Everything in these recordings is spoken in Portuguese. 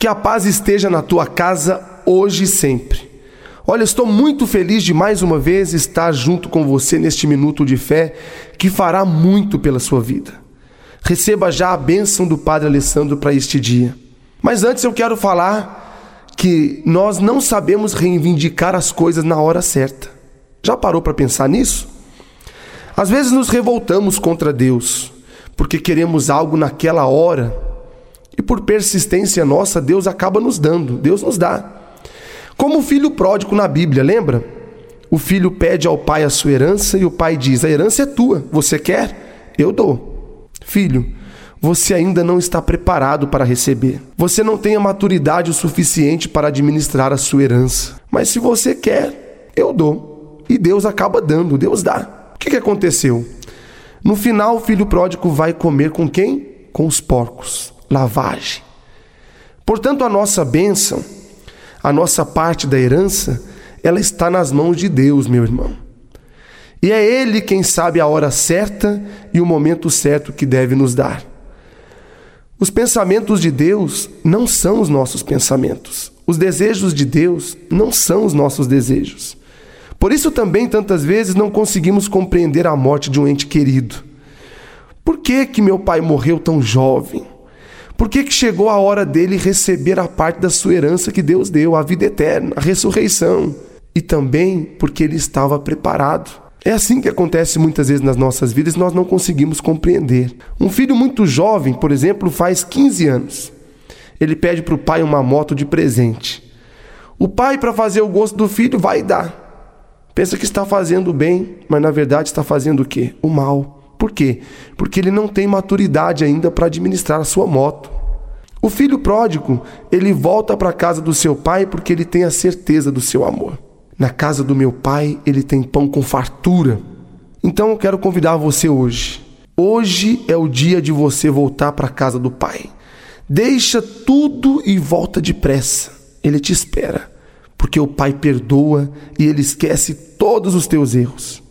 Que a paz esteja na tua casa hoje e sempre. Olha, estou muito feliz de mais uma vez estar junto com você neste minuto de fé que fará muito pela sua vida. Receba já a bênção do Padre Alessandro para este dia. Mas antes eu quero falar que nós não sabemos reivindicar as coisas na hora certa. Já parou para pensar nisso? Às vezes nos revoltamos contra Deus porque queremos algo naquela hora por persistência nossa, Deus acaba nos dando, Deus nos dá. Como o filho pródigo na Bíblia, lembra? O filho pede ao pai a sua herança e o pai diz: A herança é tua, você quer? Eu dou. Filho, você ainda não está preparado para receber. Você não tem a maturidade o suficiente para administrar a sua herança. Mas se você quer, eu dou. E Deus acaba dando, Deus dá. O que, que aconteceu? No final, o filho pródigo vai comer com quem? Com os porcos lavagem. Portanto, a nossa bênção, a nossa parte da herança, ela está nas mãos de Deus, meu irmão. E é Ele quem sabe a hora certa e o momento certo que deve nos dar. Os pensamentos de Deus não são os nossos pensamentos. Os desejos de Deus não são os nossos desejos. Por isso também tantas vezes não conseguimos compreender a morte de um ente querido. Por que que meu pai morreu tão jovem? Por que, que chegou a hora dele receber a parte da sua herança que Deus deu, a vida eterna, a ressurreição? E também porque ele estava preparado. É assim que acontece muitas vezes nas nossas vidas, nós não conseguimos compreender. Um filho muito jovem, por exemplo, faz 15 anos. Ele pede para o pai uma moto de presente. O pai, para fazer o gosto do filho, vai dar. Pensa que está fazendo bem, mas na verdade está fazendo o quê? O mal. Por quê? Porque ele não tem maturidade ainda para administrar a sua moto. O filho pródigo, ele volta para a casa do seu pai porque ele tem a certeza do seu amor. Na casa do meu pai, ele tem pão com fartura. Então eu quero convidar você hoje. Hoje é o dia de você voltar para a casa do pai. Deixa tudo e volta depressa. Ele te espera, porque o pai perdoa e ele esquece todos os teus erros.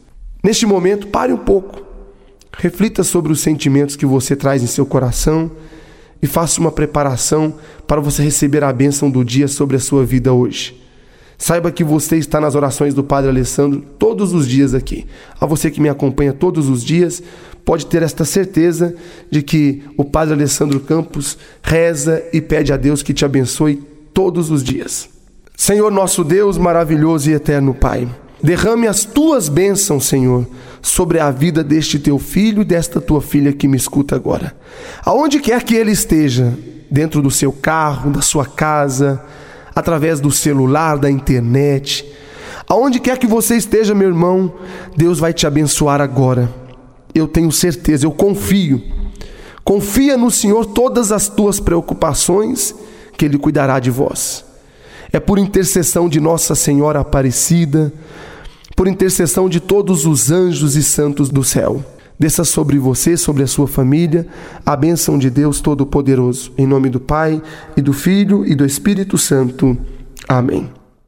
Neste momento, pare um pouco Reflita sobre os sentimentos que você traz em seu coração e faça uma preparação para você receber a bênção do dia sobre a sua vida hoje. Saiba que você está nas orações do Padre Alessandro todos os dias aqui. A você que me acompanha todos os dias, pode ter esta certeza de que o Padre Alessandro Campos reza e pede a Deus que te abençoe todos os dias. Senhor nosso Deus maravilhoso e eterno Pai, Derrame as tuas bênçãos, Senhor, sobre a vida deste teu filho e desta tua filha que me escuta agora. Aonde quer que ele esteja, dentro do seu carro, da sua casa, através do celular, da internet, aonde quer que você esteja, meu irmão, Deus vai te abençoar agora. Eu tenho certeza, eu confio. Confia no Senhor todas as tuas preocupações, que Ele cuidará de vós. É por intercessão de Nossa Senhora Aparecida, por intercessão de todos os anjos e santos do céu. Desça sobre você, sobre a sua família, a bênção de Deus Todo-Poderoso. Em nome do Pai, e do Filho e do Espírito Santo. Amém.